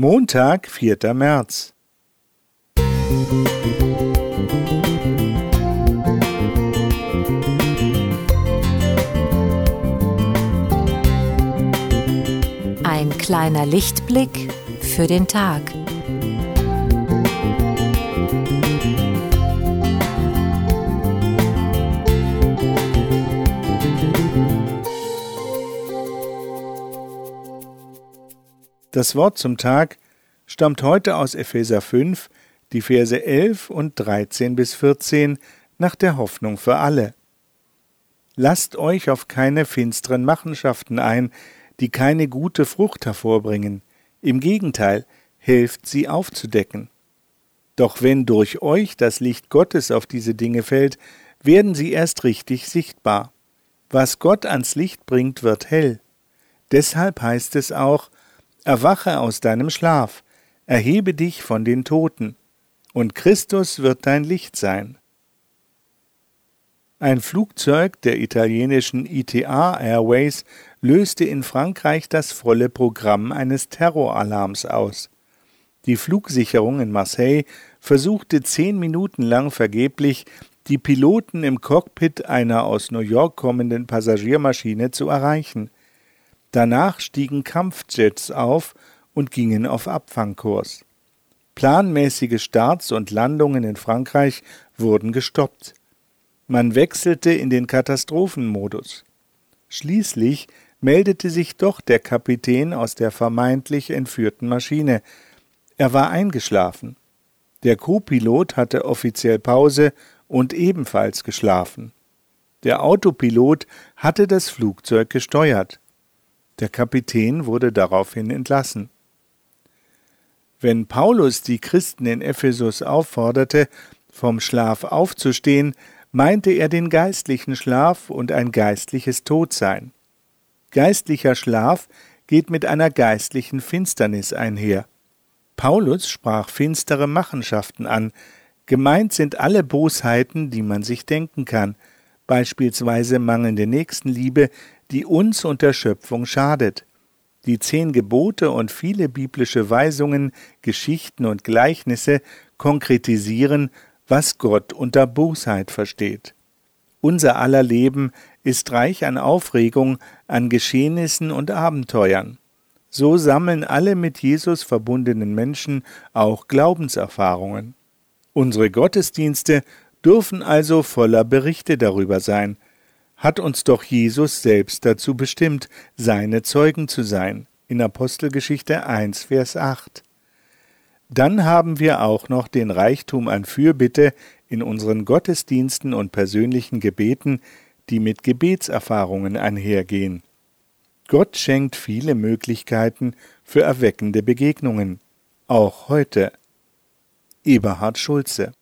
Montag, 4. März. Ein kleiner Lichtblick für den Tag. Das Wort zum Tag stammt heute aus Epheser 5, die Verse 11 und 13 bis 14 nach der Hoffnung für alle. Lasst euch auf keine finsteren Machenschaften ein, die keine gute Frucht hervorbringen. Im Gegenteil, helft sie aufzudecken. Doch wenn durch euch das Licht Gottes auf diese Dinge fällt, werden sie erst richtig sichtbar. Was Gott ans Licht bringt, wird hell. Deshalb heißt es auch, Erwache aus deinem Schlaf, erhebe dich von den Toten, und Christus wird dein Licht sein. Ein Flugzeug der italienischen ITA Airways löste in Frankreich das volle Programm eines Terroralarms aus. Die Flugsicherung in Marseille versuchte zehn Minuten lang vergeblich, die Piloten im Cockpit einer aus New York kommenden Passagiermaschine zu erreichen. Danach stiegen Kampfjets auf und gingen auf Abfangkurs. Planmäßige Starts und Landungen in Frankreich wurden gestoppt. Man wechselte in den Katastrophenmodus. Schließlich meldete sich doch der Kapitän aus der vermeintlich entführten Maschine. Er war eingeschlafen. Der Co-Pilot hatte offiziell Pause und ebenfalls geschlafen. Der Autopilot hatte das Flugzeug gesteuert. Der Kapitän wurde daraufhin entlassen. Wenn Paulus die Christen in Ephesus aufforderte, vom Schlaf aufzustehen, meinte er den geistlichen Schlaf und ein geistliches Todsein. Geistlicher Schlaf geht mit einer geistlichen Finsternis einher. Paulus sprach finstere Machenschaften an, gemeint sind alle Bosheiten, die man sich denken kann, beispielsweise mangelnde Nächstenliebe, die uns und der Schöpfung schadet. Die zehn Gebote und viele biblische Weisungen, Geschichten und Gleichnisse konkretisieren, was Gott unter Bosheit versteht. Unser aller Leben ist reich an Aufregung, an Geschehnissen und Abenteuern. So sammeln alle mit Jesus verbundenen Menschen auch Glaubenserfahrungen. Unsere Gottesdienste dürfen also voller Berichte darüber sein, hat uns doch Jesus selbst dazu bestimmt, seine Zeugen zu sein, in Apostelgeschichte 1, Vers 8. Dann haben wir auch noch den Reichtum an Fürbitte in unseren Gottesdiensten und persönlichen Gebeten, die mit Gebetserfahrungen einhergehen. Gott schenkt viele Möglichkeiten für erweckende Begegnungen, auch heute. Eberhard Schulze